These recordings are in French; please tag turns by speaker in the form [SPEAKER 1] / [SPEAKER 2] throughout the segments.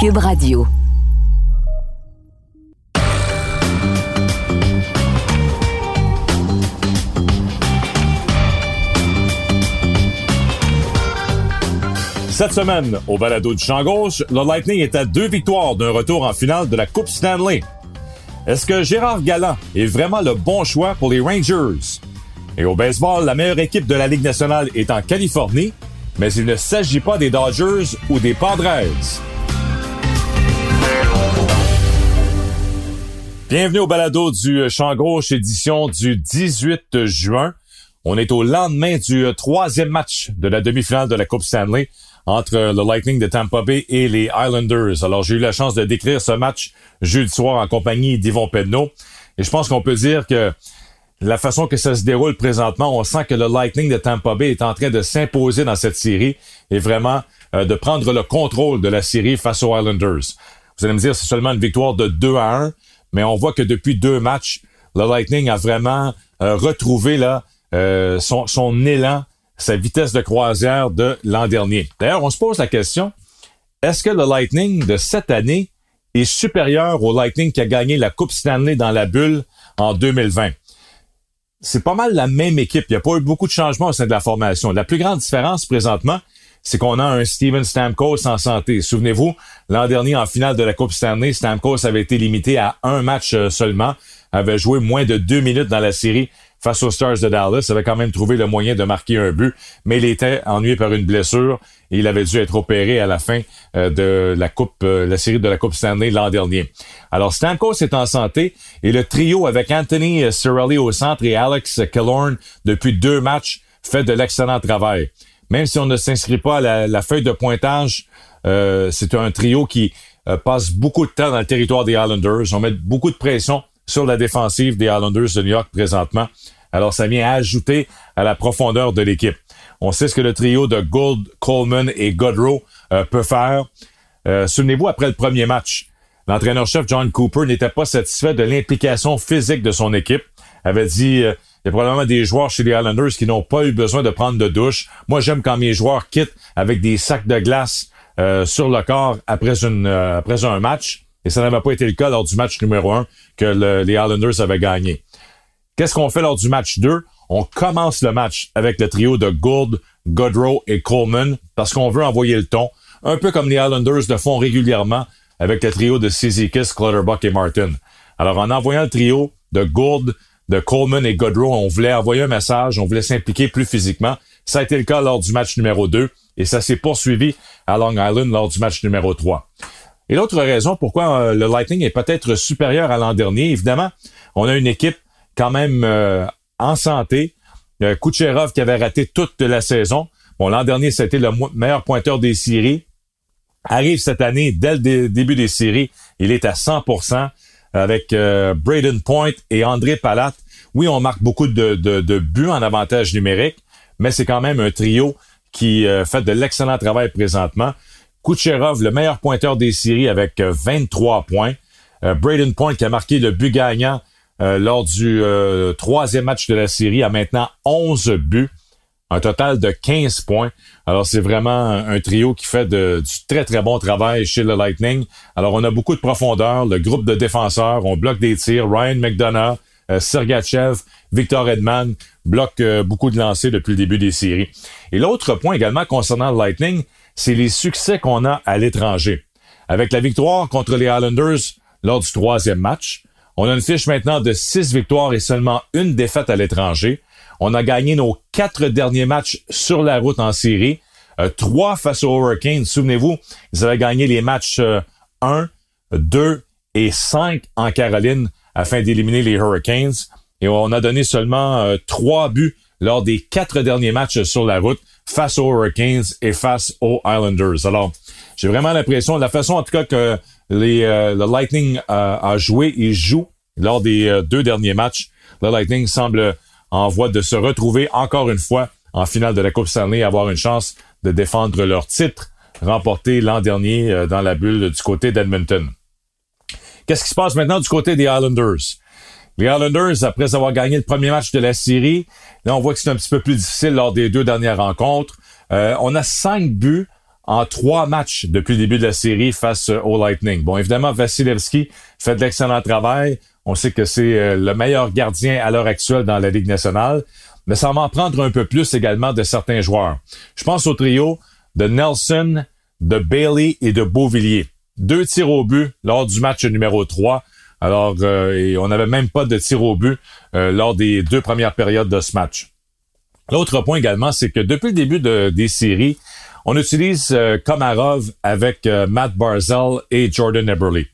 [SPEAKER 1] Cube Radio.
[SPEAKER 2] Cette semaine, au balado du champ gauche, le Lightning est à deux victoires d'un retour en finale de la Coupe Stanley. Est-ce que Gérard Galland est vraiment le bon choix pour les Rangers? Et au baseball, la meilleure équipe de la Ligue nationale est en Californie, mais il ne s'agit pas des Dodgers ou des Padres. Bienvenue au balado du Champ Gauche, édition du 18 juin. On est au lendemain du troisième match de la demi-finale de la Coupe Stanley entre le Lightning de Tampa Bay et les Islanders. Alors, j'ai eu la chance de décrire ce match jeudi soir en compagnie d'Yvon Pedneau. Et je pense qu'on peut dire que la façon que ça se déroule présentement, on sent que le Lightning de Tampa Bay est en train de s'imposer dans cette série et vraiment euh, de prendre le contrôle de la série face aux Islanders. Vous allez me dire, c'est seulement une victoire de 2 à 1, mais on voit que depuis deux matchs, le Lightning a vraiment euh, retrouvé là, euh, son, son élan sa vitesse de croisière de l'an dernier. D'ailleurs, on se pose la question, est-ce que le Lightning de cette année est supérieur au Lightning qui a gagné la Coupe Stanley dans la bulle en 2020? C'est pas mal la même équipe. Il n'y a pas eu beaucoup de changements au sein de la formation. La plus grande différence présentement, c'est qu'on a un Steven Stamkos en santé. Souvenez-vous, l'an dernier, en finale de la Coupe Stanley, Stamkos avait été limité à un match euh, seulement, avait joué moins de deux minutes dans la série face aux Stars de Dallas, avait quand même trouvé le moyen de marquer un but, mais il était ennuyé par une blessure et il avait dû être opéré à la fin euh, de la Coupe, euh, la série de la Coupe Stanley l'an dernier. Alors Stamkos est en santé et le trio avec Anthony Cirelli au centre et Alex Killorn depuis deux matchs fait de l'excellent travail. Même si on ne s'inscrit pas à la, feuille de pointage, euh, c'est un trio qui passe beaucoup de temps dans le territoire des Islanders. On met beaucoup de pression sur la défensive des Islanders de New York présentement. Alors, ça vient ajouter à la profondeur de l'équipe. On sait ce que le trio de Gould, Coleman et Godrow euh, peut faire. Euh, Souvenez-vous, après le premier match, l'entraîneur-chef John Cooper n'était pas satisfait de l'implication physique de son équipe. avait dit, euh, il y a probablement des joueurs chez les Islanders qui n'ont pas eu besoin de prendre de douche. Moi, j'aime quand mes joueurs quittent avec des sacs de glace euh, sur le corps après, une, après un match. Et ça n'avait pas été le cas lors du match numéro un que les Islanders avaient gagné. Qu'est-ce qu'on fait lors du match 2? On commence le match avec le trio de Gould, Godrow et Coleman parce qu'on veut envoyer le ton, un peu comme les Islanders le font régulièrement avec le trio de Sizikis, Clutterbuck et Martin. Alors, en envoyant le trio de Gould, de Coleman et Godrow, on voulait envoyer un message, on voulait s'impliquer plus physiquement. Ça a été le cas lors du match numéro 2 et ça s'est poursuivi à Long Island lors du match numéro 3. Et l'autre raison pourquoi euh, le Lightning est peut-être supérieur à l'an dernier, évidemment, on a une équipe quand même euh, en santé. Euh, Kucherov qui avait raté toute la saison. Bon, l'an dernier, c'était le meilleur pointeur des séries. Arrive cette année, dès le début des séries, il est à 100% avec euh, Braden Point et André Palat. Oui, on marque beaucoup de, de buts en avantage numérique, mais c'est quand même un trio qui fait de l'excellent travail présentement. Kucherov, le meilleur pointeur des séries avec 23 points. Braden Point qui a marqué le but gagnant euh, lors du euh, troisième match de la série a maintenant 11 buts, un total de 15 points. Alors c'est vraiment un trio qui fait du très très bon travail chez le Lightning. Alors on a beaucoup de profondeur, le groupe de défenseurs, on bloque des tirs, Ryan McDonough, euh, Sergachev, Victor Edman bloquent beaucoup de lancers depuis le début des séries. Et l'autre point également concernant le Lightning, c'est les succès qu'on a à l'étranger. Avec la victoire contre les Islanders lors du troisième match, on a une fiche maintenant de six victoires et seulement une défaite à l'étranger. On a gagné nos quatre derniers matchs sur la route en série. Euh, trois face aux Hurricanes. Souvenez-vous, ils avaient gagné les matchs 1, euh, 2 et 5 en Caroline afin d'éliminer les Hurricanes. Et on a donné seulement euh, trois buts lors des quatre derniers matchs sur la route face aux Hurricanes et face aux Islanders. Alors, j'ai vraiment l'impression, la façon en tout cas que les, le Lightning a, joué et joue lors des deux derniers matchs. Le Lightning semble en voie de se retrouver encore une fois en finale de la Coupe Stanley, avoir une chance de défendre leur titre remporté l'an dernier euh, dans la bulle du côté d'Edmonton. Qu'est-ce qui se passe maintenant du côté des Islanders? Les Islanders, après avoir gagné le premier match de la série, là on voit que c'est un petit peu plus difficile lors des deux dernières rencontres. on a cinq buts en trois matchs depuis le début de la série face au Lightning. Bon, évidemment, Vasilevski fait de l'excellent travail. On sait que c'est euh, le meilleur gardien à l'heure actuelle dans la Ligue nationale, mais ça va en prendre un peu plus également de certains joueurs. Je pense au trio de Nelson, de Bailey et de Beauvillier. Deux tirs au but lors du match numéro 3. Alors, euh, on n'avait même pas de tir au but euh, lors des deux premières périodes de ce match. L'autre point également, c'est que depuis le début des séries, on utilise euh, Komarov avec Matt Barzell et Jordan Eberle.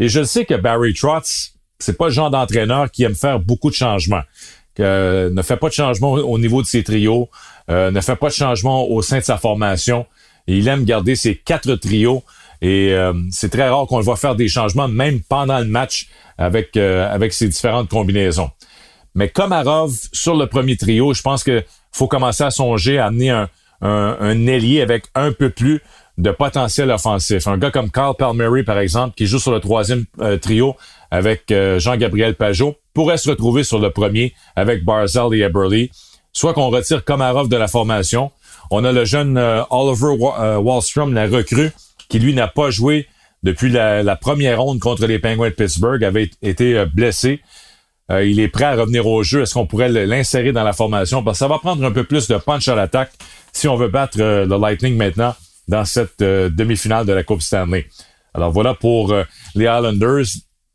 [SPEAKER 2] Et je sais que Barry Trotz, c'est pas le genre d'entraîneur qui aime faire beaucoup de changements. Que, ne fait pas de changements au niveau de ses trios, ne fait pas de changements au sein de sa formation. Il aime garder ses quatre trios et euh, c'est très rare qu'on le voit faire des changements, même pendant le match, avec, euh, avec ses différentes combinaisons. Mais Komarov, sur le premier trio, je pense que faut commencer à songer à amener un, un, un ailier avec un peu plus de potentiel offensif. Un gars comme Carl Palmieri, par exemple, qui joue sur le troisième euh, trio avec Jean-Gabriel Pajot, pourrait se retrouver sur le premier avec Barzell et Eberle. Soit qu'on retire Komarov de la formation. On a le jeune Oliver Wallstrom, la recrue, qui lui n'a pas joué depuis la, première ronde contre les Penguins de Pittsburgh, avait été euh, blessé. Euh, il est prêt à revenir au jeu. Est-ce qu'on pourrait l'insérer dans la formation? Parce que ça va prendre un peu plus de punch à l'attaque si on veut battre euh, le Lightning maintenant dans cette demi-finale de la Coupe Stanley. Alors voilà pour les Islanders.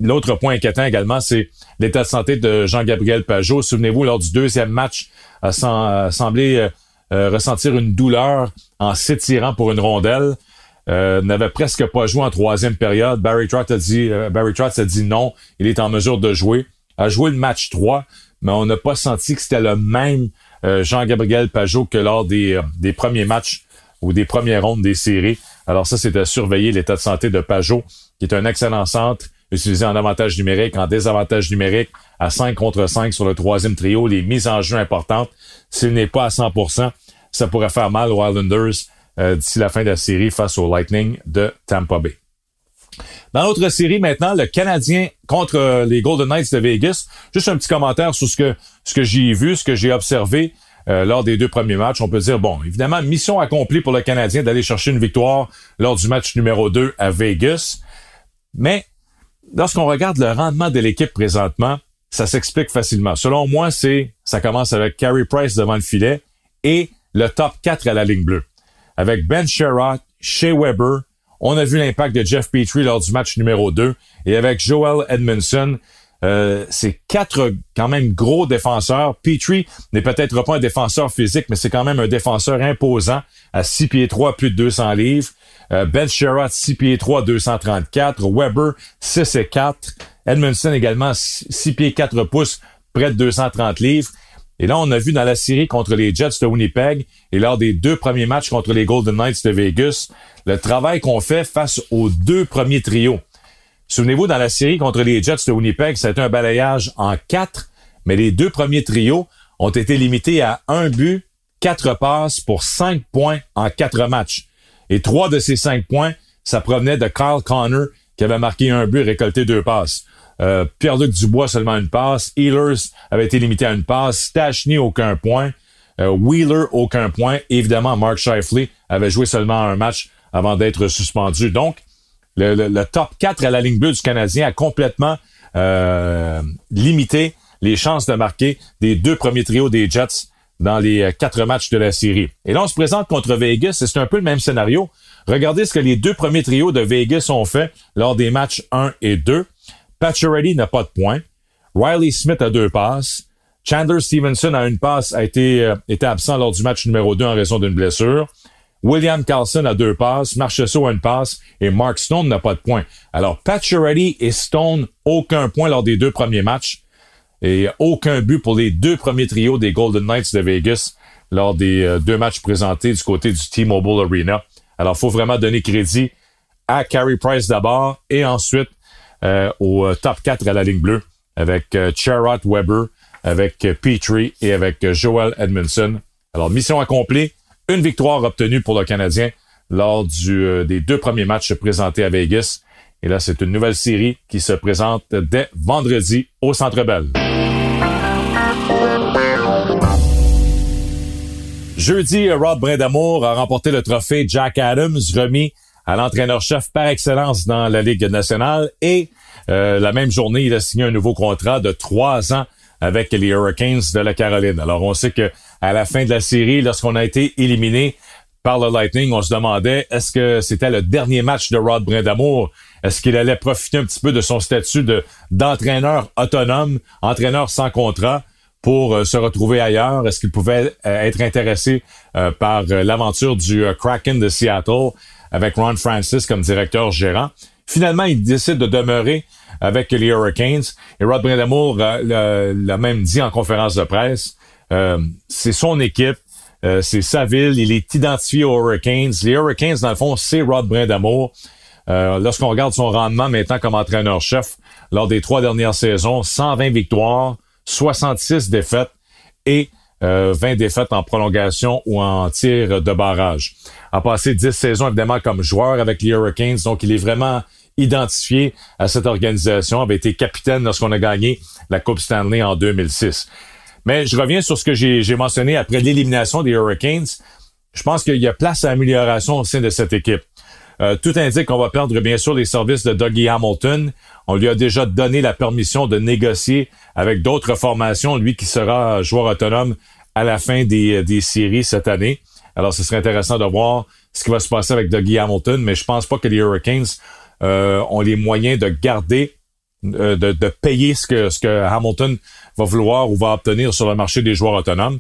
[SPEAKER 2] L'autre point inquiétant également, c'est l'état de santé de Jean-Gabriel Pajot. Souvenez-vous, lors du deuxième match, a, semblé ressentir une douleur en s'étirant pour une rondelle. Euh, n'avait presque pas joué en troisième période. Barry Trotz a dit, euh, Barry a dit non, il est en mesure de jouer. A joué le match 3, mais on n'a pas senti que c'était le même euh, Jean-Gabriel Pajot que lors des, premiers matchs ou des premières rondes des séries. Alors ça, c'était surveiller l'état de santé de Pajot, qui est un excellent centre, utilisé en avantage numérique, en désavantage numérique, à 5 contre 5 sur le troisième trio, les mises en jeu importantes. S'il n'est pas à 100%, ça pourrait faire mal aux Islanders euh, d'ici la fin de la série face au Lightning de Tampa Bay. Dans l'autre série maintenant, le Canadien contre euh, les Golden Knights de Vegas. Juste un petit commentaire sur ce que ce que j'ai vu, ce que j'ai observé euh, lors des deux premiers matchs. On peut dire bon, évidemment, mission accomplie pour le Canadien d'aller chercher une victoire lors du match numéro 2 à Vegas. Mais lorsqu'on regarde le rendement de l'équipe présentement, ça s'explique facilement. Selon moi, c'est ça commence avec Carey Price devant le filet et le top 4 à la ligne bleue avec Ben Sherrod, Shea Weber. On a vu l'impact de Jeff Petrie lors du match numéro 2. Et avec Joel Edmondson, euh, c'est quatre quand même gros défenseurs. Petrie n'est peut-être pas un défenseur physique, mais c'est quand même un défenseur imposant à 6 pieds 3, plus de 200 livres. Ben Sherrod, 6 pieds 3, 234. Weber, 6 et 4. Edmondson également, 6 pieds 4 pouces, près de 230 livres. Et là, on a vu dans la série contre les Jets de Winnipeg et lors des deux premiers matchs contre les Golden Knights de Vegas, le travail qu'on fait face aux deux premiers trios. Souvenez-vous, dans la série contre les Jets de Winnipeg, été un balayage en quatre, mais les deux premiers trios ont été limités à un but, quatre passes pour cinq points en quatre matchs. Et trois de ces cinq points, ça provenait de Kyle Connor, qui avait marqué un but et récolté deux passes. Euh, Pierre-Luc Dubois seulement une passe. Healers avait été limité à une passe. Stachny aucun point. Euh, Wheeler aucun point. évidemment, Mark Shifley avait joué seulement un match avant d'être suspendu. Donc, le, top 4 à la ligne bleue du Canadien a complètement euh, limité les chances de marquer des deux premiers trios des Jets dans les quatre matchs de la série. Et là, on se présente contre Vegas et c'est un peu le même scénario. Regardez ce que les deux premiers trios de Vegas ont fait lors des matchs 1 et 2. Pacioretty n'a pas de points. Riley Smith a deux passes. Chandler Stevenson a une passe, a été, euh, absent lors du match numéro 2 en raison d'une blessure. William Carlson a deux passes, Marchessault a une passe et Mark Stone n'a pas de points. Alors, Pacioretty et Stone, aucun point lors des deux premiers matchs et aucun but pour les deux premiers trios des Golden Knights de Vegas lors des euh, deux matchs présentés du côté du T-Mobile Arena. Alors, faut vraiment donner crédit à Carey Price d'abord et ensuite euh, au euh, top 4 à la ligne bleue avec euh, Weber, avec Petrie et avec Joel Edmondson. Alors, mission accomplie, une victoire obtenue pour le Canadien lors du, des deux premiers matchs présentés à Vegas. Et là, c'est une nouvelle série qui se présente dès vendredi au Centre Bell. Jeudi, Rod Brindamour a remporté le trophée Jack Adams, remis à l'entraîneur-chef par excellence dans la Ligue nationale. Et euh, la même journée, il a signé un nouveau contrat de trois ans avec les Hurricanes de la Caroline. Alors, on sait que à la fin de la série, lorsqu'on a été éliminé par le Lightning, on se demandait est-ce que c'était le dernier match de Rod Brindamour? Est-ce qu'il allait profiter un petit peu de son statut de d'entraîneur autonome, entraîneur sans contrat? pour euh, se retrouver ailleurs? Est-ce qu'il pouvait euh, être intéressé euh, par l'aventure du Kraken de Seattle avec Ron Francis comme directeur gérant? Finalement, il décide de demeurer avec les Hurricanes. Et Rod Brindamour l'a même dit en conférence de presse. c'est son équipe, c'est sa ville, il est identifié aux Hurricanes. Les Hurricanes, dans le fond, c'est Rod Brindamour. Lorsqu'on regarde son rendement maintenant comme entraîneur-chef lors des trois dernières saisons, 120 victoires, 66 défaites et 20 euh, défaites en prolongation ou en tir de barrage. A passé 10 saisons évidemment comme joueur avec les Hurricanes, donc il est vraiment identifié à cette organisation, avait été capitaine lorsqu'on a gagné la Coupe Stanley en 2006. Mais je reviens sur ce que j'ai mentionné après l'élimination des Hurricanes. Je pense qu'il y a place à amélioration au sein de cette équipe. Euh, tout indique qu'on va perdre bien sûr les services de Dougie Hamilton. On lui a déjà donné la permission de négocier avec d'autres formations, lui qui sera joueur autonome à la fin des, des séries cette année. Alors, ce serait intéressant de voir ce qui va se passer avec Dougie Hamilton, mais je pense pas que les Hurricanes euh, ont les moyens de garder, de, de, payer ce que, ce que Hamilton va vouloir ou va obtenir sur le marché des joueurs autonomes.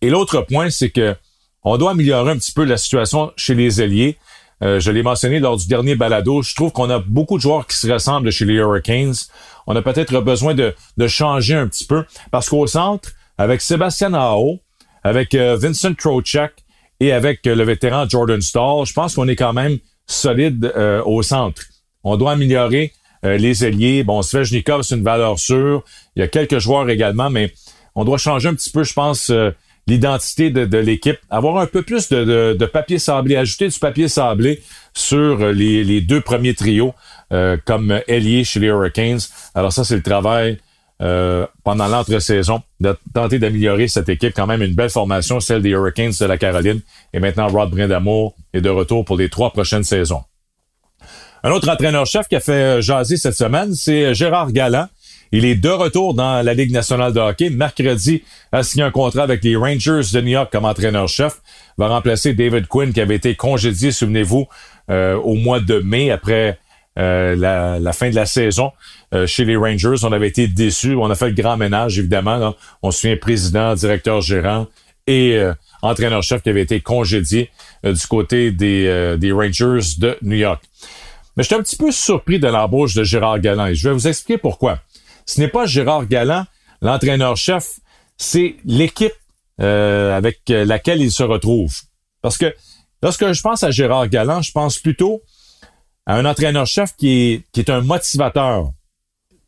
[SPEAKER 2] Et l'autre point, c'est que on doit améliorer un petit peu la situation chez les ailiers. Euh, je l'ai mentionné lors du dernier balado. Je trouve qu'on a beaucoup de joueurs qui se ressemblent chez les Hurricanes. On a peut-être besoin de, changer un petit peu parce qu'au centre, avec Sébastien Aho, avec euh, Vincent Trocheck et avec euh, le vétéran Jordan Stall, je pense qu'on est quand même solide au centre. On doit améliorer les ailiers. Bon, Svejnikov, c'est une valeur sûre. Il y a quelques joueurs également, mais on doit changer un petit peu, je pense, l'identité de, l'équipe, avoir un peu plus de, papier sablé, ajouter du papier sablé sur les, deux premiers trios euh, comme ailier chez les Hurricanes. Alors ça, c'est le travail euh, pendant l'entre-saison de tenter d'améliorer cette équipe. Quand même une belle formation, celle des Hurricanes de la Caroline. Et maintenant, Rod Brindamour est de retour pour les trois prochaines saisons. Un autre entraîneur-chef qui a fait jaser cette semaine, c'est Gérard Galland. Il est de retour dans la Ligue nationale de hockey. Mercredi, a signé un contrat avec les Rangers de New York comme entraîneur-chef. Va remplacer David Quinn qui avait été congédié, souvenez-vous, euh, au mois de mai après euh, la, fin de la saison euh, chez les Rangers. On avait été déçus. On a fait le grand ménage, évidemment. On se souvient président, directeur gérant et entraîneur-chef qui avait été congédié du côté des, des Rangers de New York. Mais j'étais un petit peu surpris de l'embauche de Gérard Galland et je vais vous expliquer pourquoi ce n'est pas Gérard Galland, l'entraîneur-chef, c'est l'équipe euh, avec laquelle il se retrouve. Parce que lorsque je pense à Gérard Galland, je pense plutôt à un entraîneur-chef qui est, qui est un motivateur,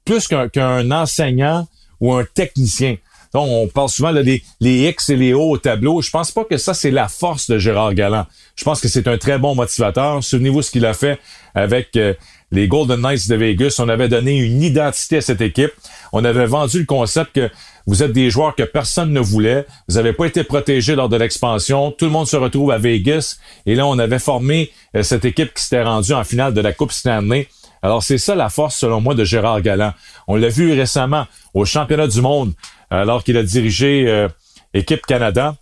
[SPEAKER 2] plus qu'un enseignant ou un technicien. On parle souvent des les X et les O au tableau. Je pense pas que ça, c'est la force de Gérard Galland. Je pense que c'est un très bon motivateur. Souvenez-vous ce qu'il a fait avec euh, les Golden Knights de Vegas, on avait donné une identité à cette équipe. On avait vendu le concept que vous êtes des joueurs que personne ne voulait. Vous n'avez pas été protégés lors de l'expansion. Tout le monde se retrouve à Vegas. Et là, on avait formé euh, cette équipe qui s'était rendue en finale de la Coupe Stanley. Alors, c'est ça la force, selon moi, de Gérard Galland. On l'a vu récemment au championnat du monde, alors qu'il a dirigé euh, Équipe Canada.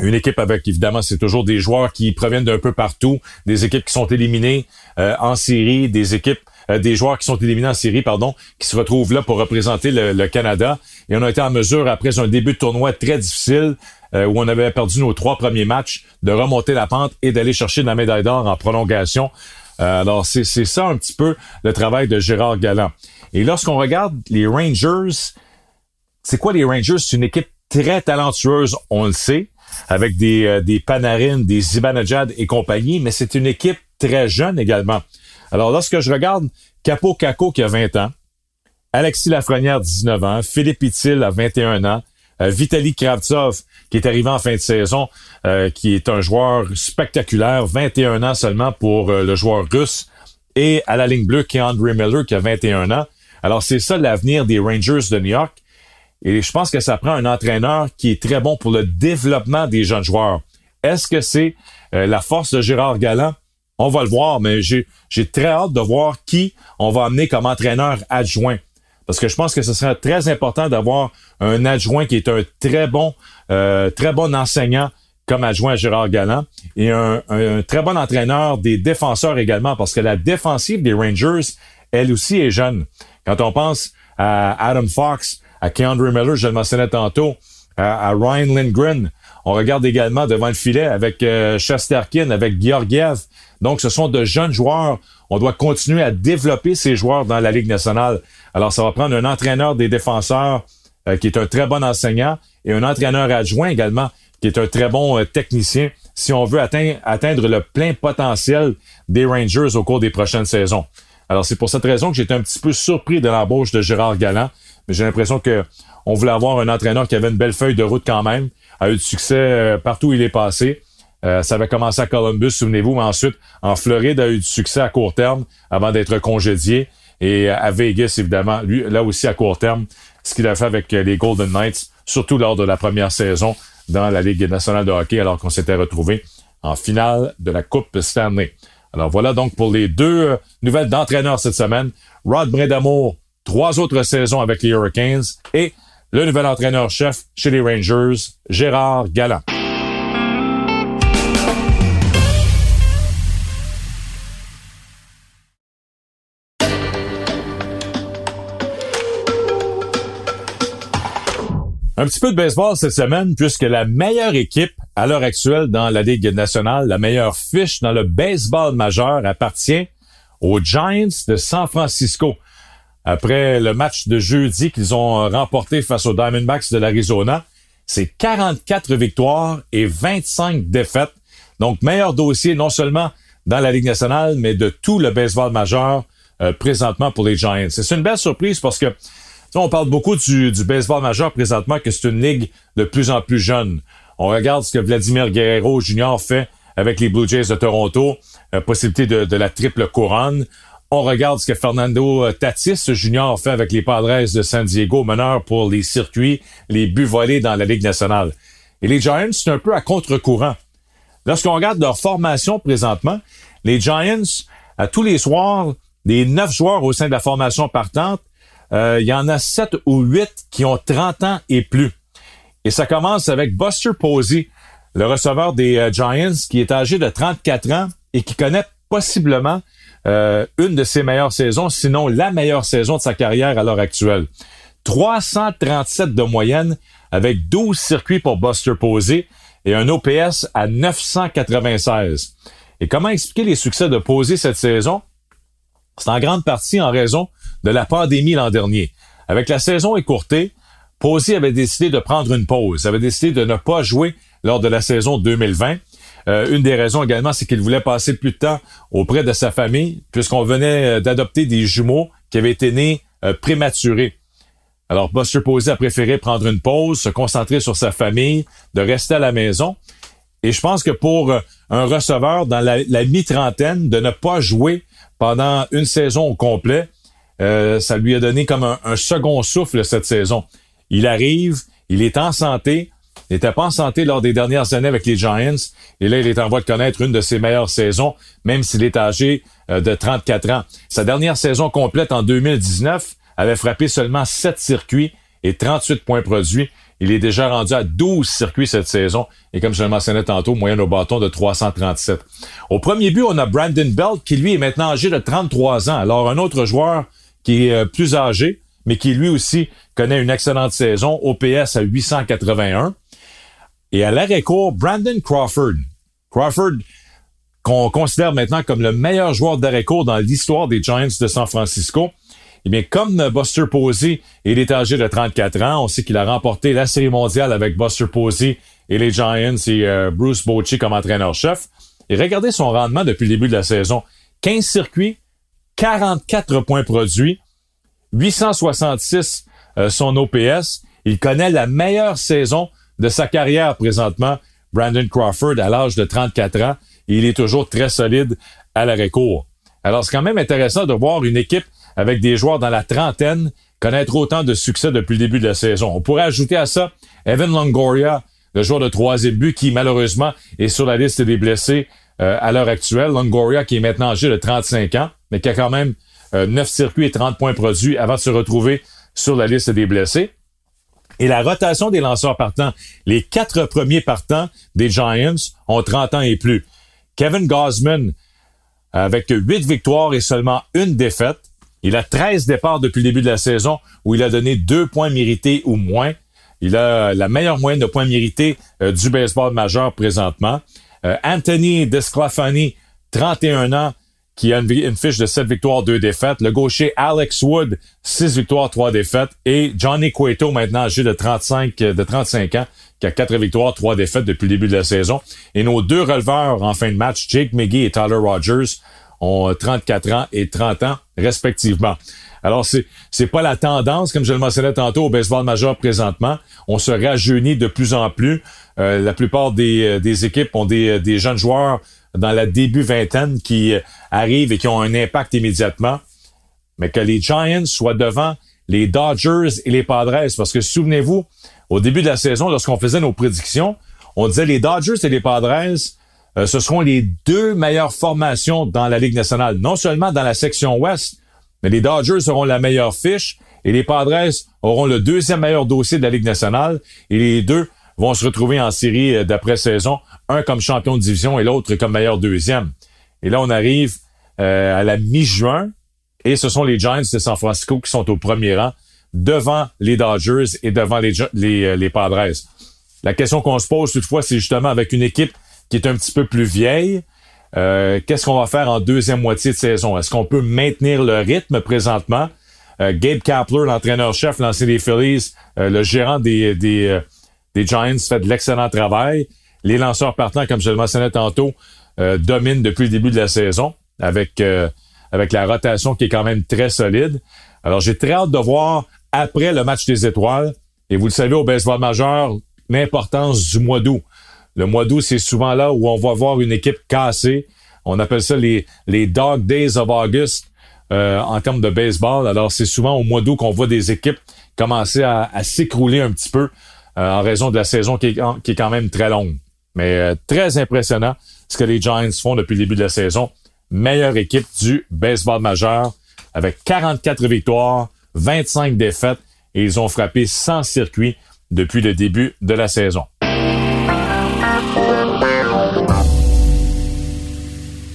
[SPEAKER 2] Une équipe avec, évidemment, c'est toujours des joueurs qui proviennent d'un peu partout, des équipes qui sont éliminées euh, en série, des équipes, euh, des joueurs qui sont éliminés en série, pardon, qui se retrouvent là pour représenter le, Canada. Et on a été en mesure, après un début de tournoi très difficile, euh, où on avait perdu nos trois premiers matchs, de remonter la pente et d'aller chercher la médaille d'or en prolongation. Alors, c'est ça un petit peu le travail de Gérard Galland. Et lorsqu'on regarde les Rangers, c'est quoi les Rangers? C'est une équipe très talentueuse, on le sait avec des, euh, des Panarin, des Zibanejad et compagnie, mais c'est une équipe très jeune également. Alors lorsque je regarde Capo Caco qui a 20 ans, Alexis Lafrenière 19 ans, Philippe Itil a 21 ans, euh, Vitaly Kravtsov qui est arrivé en fin de saison, euh, qui est un joueur spectaculaire, 21 ans seulement pour le joueur russe, et à la ligne bleue qui est Andre Miller qui a 21 ans. Alors c'est ça l'avenir des Rangers de New York. Et je pense que ça prend un entraîneur qui est très bon pour le développement des jeunes joueurs. Est-ce que c'est euh, la force de Gérard Galland? On va le voir, mais j'ai très hâte de voir qui on va amener comme entraîneur adjoint. Parce que je pense que ce serait très important d'avoir un adjoint qui est un très bon, euh, très bon enseignant comme adjoint à Gérard Galland et un, très bon entraîneur des défenseurs également, parce que la défensive des Rangers, elle aussi est jeune. Quand on pense à Adam Fox, à Keandre Miller, je le mentionnais tantôt, à, Ryan Lindgren, on regarde également devant le filet avec euh, Chesterkin, avec Georgiev. Donc, ce sont de jeunes joueurs. On doit continuer à développer ces joueurs dans la Ligue nationale. Alors, ça va prendre un entraîneur des défenseurs euh, qui est un très bon enseignant et un entraîneur adjoint également qui est un très bon euh, technicien si on veut atteindre, le plein potentiel des Rangers au cours des prochaines saisons. Alors, c'est pour cette raison que j'étais un petit peu surpris de l'embauche de Gérard Galland, mais j'ai l'impression que on voulait avoir un entraîneur qui avait une belle feuille de route quand même, a eu du succès euh, partout où il est passé. Euh, ça avait commencé à Columbus, souvenez-vous, mais ensuite, en Floride, a eu du succès à court terme avant d'être congédié. Et à Vegas, évidemment, lui, là aussi à court terme, ce qu'il a fait avec les Golden Knights, surtout lors de la première saison dans la Ligue nationale de hockey, alors qu'on s'était retrouvé en finale de la Coupe Stanley. Alors voilà donc pour les deux euh, nouvelles d'entraîneurs cette semaine. Rod Bredamour, trois autres saisons avec les Hurricanes et le nouvel entraîneur-chef chez les Rangers, Gérard Galland. Un petit peu de baseball cette semaine, puisque la meilleure équipe à l'heure actuelle dans la Ligue nationale, la meilleure fiche dans le baseball majeur appartient aux Giants de San Francisco. Après le match de jeudi qu'ils ont remporté face aux Diamondbacks de l'Arizona, c'est 44 victoires et 25 défaites. Donc, meilleur dossier non seulement dans la Ligue nationale, mais de tout le baseball majeur euh, présentement pour les Giants. C'est une belle surprise parce que on parle beaucoup du, baseball majeur présentement, que c'est une ligue de plus en plus jeune. On regarde ce que Vladimir Guerrero Jr. fait avec les Blue Jays de Toronto, euh, possibilité de, la triple couronne. On regarde ce que Fernando Tatis Jr. fait avec les Padres de San Diego, meneur pour les circuits, les buts volés dans la Ligue nationale. Et les Giants, c'est un peu à contre-courant. Lorsqu'on regarde leur formation présentement, les Giants, à tous les soirs, les neuf joueurs au sein de la formation partante, euh, il y en a sept ou huit qui ont 30 ans et plus. Et ça commence avec Buster Posey, le receveur des euh, Giants, qui est âgé de 34 ans et qui connaît possiblement euh, une de ses meilleures saisons, sinon la meilleure saison de sa carrière à l'heure actuelle. 337 de moyenne avec 12 circuits pour Buster Posey et un OPS à 996. Et comment expliquer les succès de Posey cette saison? C'est en grande partie en raison de la pandémie l'an dernier. Avec la saison écourtée, Posey avait décidé de prendre une pause, avait décidé de ne pas jouer lors de la saison 2020. Euh, une des raisons également, c'est qu'il voulait passer plus de temps auprès de sa famille, puisqu'on venait euh, d'adopter des jumeaux qui avaient été nés euh, prématurés. Alors, Buster Posey a préféré prendre une pause, se concentrer sur sa famille, de rester à la maison. Et je pense que pour un receveur dans la, mi-trentaine, de ne pas jouer pendant une saison au complet, ça lui a donné comme un, second souffle cette saison. Il arrive, il est en santé, il n'était pas en santé lors des dernières années avec les Giants, et là, il est en voie de connaître une de ses meilleures saisons, même s'il est âgé euh, de 34 ans. Sa dernière saison complète en 2019 avait frappé seulement 7 circuits et 38 points produits. Il est déjà rendu à 12 circuits cette saison et comme je le mentionnais tantôt, moyenne au bâton de 337. Au premier but, on a Brandon Belt qui lui est maintenant âgé de 33 ans. Alors un autre joueur qui est euh, plus âgé, mais qui lui aussi connaît une excellente saison, OPS à 881. Et à l'arrêt-court, Brandon Crawford. Crawford, qu'on considère maintenant comme le meilleur joueur d'arrêt-court dans l'histoire des Giants de San Francisco. Eh bien, comme Buster Posey, il est âgé de 34 ans. On sait qu'il a remporté la Série mondiale avec Buster Posey et les Giants et euh, Bruce Bochy comme entraîneur-chef. Et regardez son rendement depuis le début de la saison. 15 circuits, 44 points produits, 866 euh, son OPS. Il connaît la meilleure saison de sa carrière présentement, Brandon Crawford, à l'âge de 34 ans. Il est toujours très solide à l'arrêt court. Alors, c'est quand même intéressant de voir une équipe avec des joueurs dans la trentaine connaître autant de succès depuis le début de la saison. On pourrait ajouter à ça Evan Longoria, le joueur de troisième but qui malheureusement est sur la liste des blessés euh, à l'heure actuelle. Longoria qui est maintenant âgé de 35 ans, mais qui a quand même euh, 9 circuits et 30 points produits avant de se retrouver sur la liste des blessés. Et la rotation des lanceurs partants, les quatre premiers partants des Giants ont 30 ans et plus. Kevin Gosman, avec huit victoires et seulement une défaite, il a 13 départs depuis le début de la saison où il a donné deux points mérités ou moins. Il a la meilleure moyenne de points mérités euh, du baseball majeur présentement. Euh, Anthony Desclafani, 31 ans, qui a une, fiche de 7 victoires, 2 défaites. Le gaucher Alex Wood, 6 victoires, 3 défaites. Et Johnny Cueto, maintenant âgé de 35, de 35 ans, qui a 4 victoires, 3 défaites depuis le début de la saison. Et nos deux releveurs en fin de match, Jake McGee et Tyler Rogers, ont 34 ans et 30 ans respectivement. Alors, c'est, c'est pas la tendance, comme je le mentionnais tantôt, au baseball majeur présentement. On se rajeunit de plus en plus. Euh, la plupart des, euh, des équipes ont des, euh, des jeunes joueurs dans la début vingtaine qui arrivent et qui ont un impact immédiatement. Mais que les Giants soient devant les Dodgers et les Padres, parce que souvenez-vous, au début de la saison, lorsqu'on faisait nos prédictions, on disait les Dodgers et les Padres, ce seront les deux meilleures formations dans la Ligue nationale, non seulement dans la section Ouest, mais les Dodgers auront la meilleure fiche et les Padres auront le deuxième meilleur dossier de la Ligue nationale et les deux vont se retrouver en série euh, d'après-saison, un comme champion de division et l'autre comme meilleur deuxième. Et là, on arrive euh, à la mi-juin et ce sont les Giants de San Francisco qui sont au premier rang devant les Dodgers et devant les, les, euh, les Padres. La question qu'on se pose toutefois, c'est justement avec une équipe qui est un petit peu plus vieille, qu'est-ce qu'on va faire en deuxième moitié de saison? Est-ce qu'on peut maintenir le rythme présentement? Gabe Kapler, l'entraîneur-chef, lancé des Phillies, le gérant des, des, les Giants fait de l'excellent travail. Les lanceurs partants, comme je le mentionnais tantôt, euh, dominent depuis le début de la saison avec, euh, avec la rotation qui est quand même très solide. Alors, j'ai très hâte de voir après le match des étoiles. Et vous le savez, au baseball majeur, l'importance du mois d'août. Le mois d'août, c'est souvent là où on va voir une équipe cassée. On appelle ça les, les Dog Days of August euh, en termes de baseball. Alors, c'est souvent au mois d'août qu'on voit des équipes commencer à s'écrouler un petit peu. Euh, en raison de la saison qui est, quand même très longue. Mais euh, très impressionnant ce que les Giants font depuis le début de la saison. Meilleure équipe du baseball majeur avec 44 victoires, 25 défaites et ils ont frappé 100 circuits depuis le début de la saison.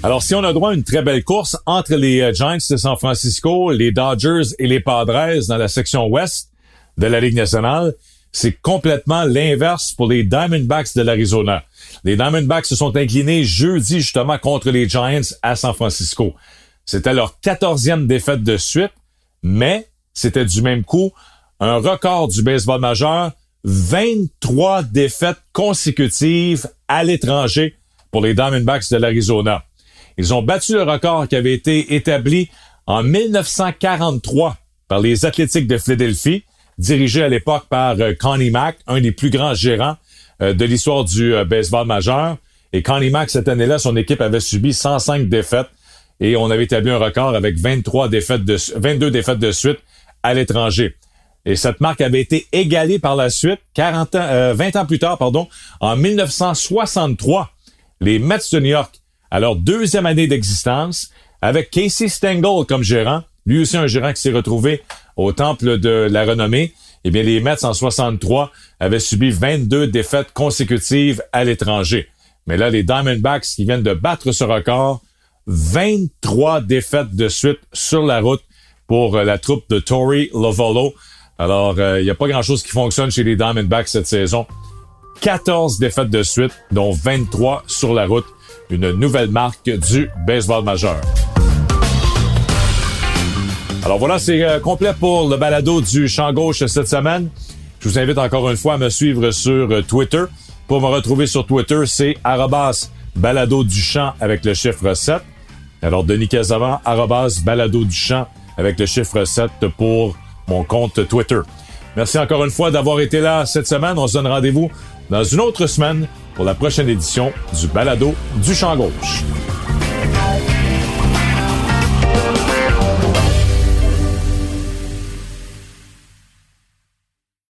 [SPEAKER 2] Alors, si on a droit à une très belle course entre les euh, Giants de San Francisco, les Dodgers et les Padres dans la section ouest de la Ligue nationale, c'est complètement l'inverse pour les Diamondbacks de l'Arizona. Les Diamondbacks se sont inclinés jeudi justement contre les Giants à San Francisco. C'était leur quatorzième défaite de suite, mais c'était du même coup un record du baseball majeur, 23 défaites consécutives à l'étranger pour les Diamondbacks de l'Arizona. Ils ont battu le record qui avait été établi en 1943 par les Athlétiques de Philadelphie dirigé à l'époque par euh, Connie Mack, un des plus grands gérants euh, de l'histoire du euh, baseball majeur. Et Connie Mack, cette année-là, son équipe avait subi 105 défaites et on avait établi un record avec 23 défaites de, 22 défaites de suite à l'étranger. Et cette marque avait été égalée par la suite, 40 ans, 20 ans plus tard, pardon, en 1963. Les Mets de New York, à leur deuxième année d'existence, avec Casey Stengel comme gérant, lui aussi un gérant qui s'est retrouvé au temple de la renommée, eh bien, les Mets en 63 avaient subi 22 défaites consécutives à l'étranger. Mais là, les Diamondbacks qui viennent de battre ce record, 23 défaites de suite sur la route pour euh, la troupe de Tory Lovolo. Alors, euh, il n'y a pas grand-chose qui fonctionne chez les Diamondbacks cette saison. 14 défaites de suite, dont 23 sur la route. Une nouvelle marque du baseball majeur. Alors voilà, c'est euh, complet pour le balado du champ gauche cette semaine. Je vous invite encore une fois à me suivre sur euh, Twitter. Pour me retrouver sur Twitter, c'est arrobas balado du champ avec le chiffre 7. Alors, Denis Casavant, arrobas balado du champ avec le chiffre 7 pour mon compte Twitter. Merci encore une fois d'avoir été là cette semaine. On se donne rendez-vous dans une autre semaine pour la prochaine édition du balado du champ gauche.